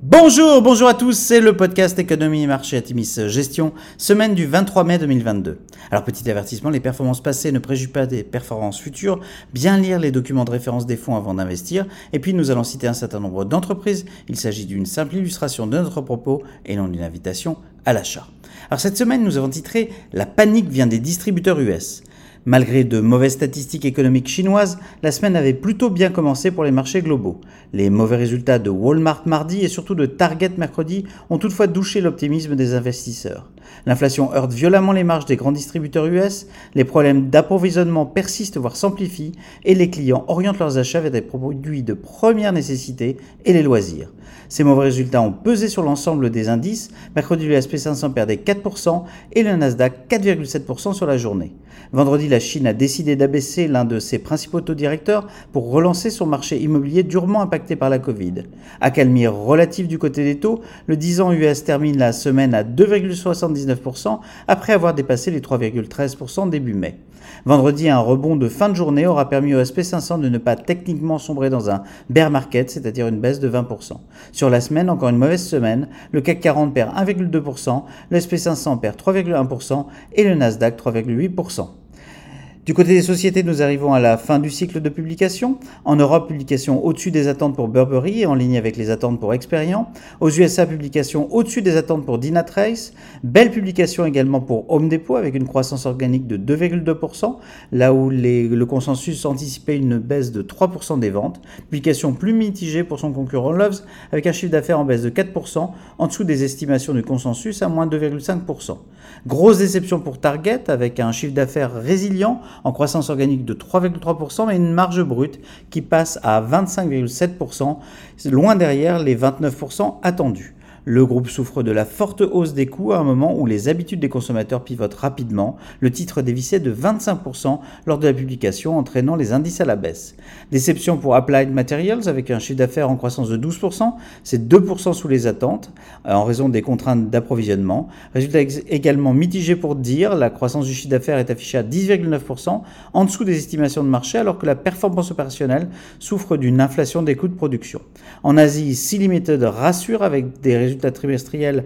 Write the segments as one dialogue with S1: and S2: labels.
S1: Bonjour, bonjour à tous, c'est le podcast Économie et Marché à Timis Gestion, semaine du 23 mai 2022. Alors petit avertissement, les performances passées ne préjugent pas des performances futures, bien lire les documents de référence des fonds avant d'investir, et puis nous allons citer un certain nombre d'entreprises, il s'agit d'une simple illustration de notre propos et non d'une invitation à l'achat. Alors cette semaine nous avons titré La panique vient des distributeurs US. Malgré de mauvaises statistiques économiques chinoises, la semaine avait plutôt bien commencé pour les marchés globaux. Les mauvais résultats de Walmart mardi et surtout de Target mercredi ont toutefois douché l'optimisme des investisseurs. L'inflation heurte violemment les marges des grands distributeurs US, les problèmes d'approvisionnement persistent voire s'amplifient et les clients orientent leurs achats vers des produits de première nécessité et les loisirs. Ces mauvais résultats ont pesé sur l'ensemble des indices. Mercredi, le SP500 perdait 4% et le Nasdaq 4,7% sur la journée. Vendredi, la Chine a décidé d'abaisser l'un de ses principaux taux directeurs pour relancer son marché immobilier durement impacté par la Covid. Accalmie relative du côté des taux, le 10 ans US termine la semaine à 2,79% après avoir dépassé les 3,13% début mai. Vendredi, un rebond de fin de journée aura permis au SP500 de ne pas techniquement sombrer dans un bear market, c'est-à-dire une baisse de 20%. Sur la semaine, encore une mauvaise semaine, le CAC 40 perd 1,2%, le SP500 perd 3,1% et le Nasdaq 3,8%. Du côté des sociétés, nous arrivons à la fin du cycle de publication. En Europe, publication au-dessus des attentes pour Burberry et en ligne avec les attentes pour Experian. Aux USA, publication au-dessus des attentes pour Dynatrace. Belle publication également pour Home Depot avec une croissance organique de 2,2%, là où le consensus anticipait une baisse de 3% des ventes. Publication plus mitigée pour son concurrent Loves avec un chiffre d'affaires en baisse de 4%, en dessous des estimations du consensus à moins 2,5%. Grosse déception pour Target avec un chiffre d'affaires résilient en croissance organique de 3,3%, mais une marge brute qui passe à 25,7%, loin derrière les 29% attendus. Le groupe souffre de la forte hausse des coûts à un moment où les habitudes des consommateurs pivotent rapidement. Le titre dévissait de 25% lors de la publication, entraînant les indices à la baisse. Déception pour Applied Materials avec un chiffre d'affaires en croissance de 12%, c'est 2% sous les attentes euh, en raison des contraintes d'approvisionnement. Résultat également mitigé pour dire, la croissance du chiffre d'affaires est affichée à 10,9%, en dessous des estimations de marché, alors que la performance opérationnelle souffre d'une inflation des coûts de production. En Asie, C Limited rassure avec des résultats trimestriel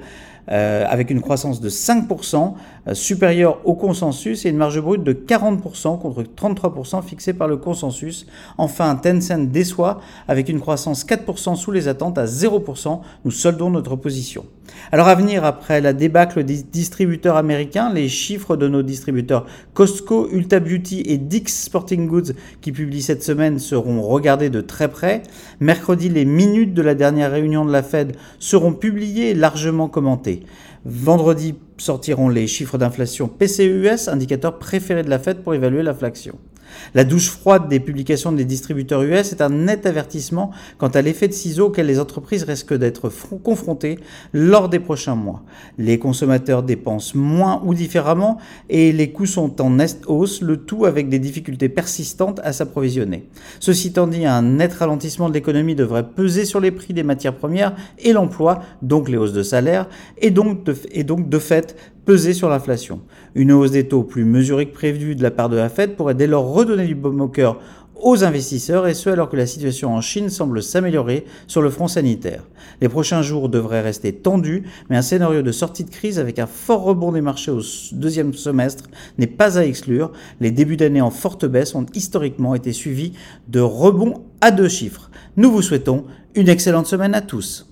S1: euh, avec une croissance de 5%, euh, supérieure au consensus, et une marge brute de 40% contre 33% fixée par le consensus. Enfin, Tencent déçoit avec une croissance 4% sous les attentes à 0%. Nous soldons notre position. Alors à venir, après la débâcle des distributeurs américains, les chiffres de nos distributeurs Costco, Ulta Beauty et Dick's Sporting Goods qui publient cette semaine seront regardés de très près. Mercredi, les minutes de la dernière réunion de la Fed seront publiées et largement commentées. Vendredi sortiront les chiffres d'inflation PCUS, indicateur préféré de la Fed pour évaluer l'inflation. La douche froide des publications des distributeurs US est un net avertissement quant à l'effet de ciseaux auquel les entreprises risquent d'être confrontées lors des prochains mois. Les consommateurs dépensent moins ou différemment et les coûts sont en hausse, le tout avec des difficultés persistantes à s'approvisionner. Ceci étant dit, un net ralentissement de l'économie devrait peser sur les prix des matières premières et l'emploi, donc les hausses de salaire, et donc de fait peser sur l'inflation. Une hausse des taux plus mesurée que prévue de la part de la Fed pourrait dès lors redonner du baume au aux investisseurs et ce alors que la situation en Chine semble s'améliorer sur le front sanitaire. Les prochains jours devraient rester tendus, mais un scénario de sortie de crise avec un fort rebond des marchés au deuxième semestre n'est pas à exclure. Les débuts d'année en forte baisse ont historiquement été suivis de rebonds à deux chiffres. Nous vous souhaitons une excellente semaine à tous.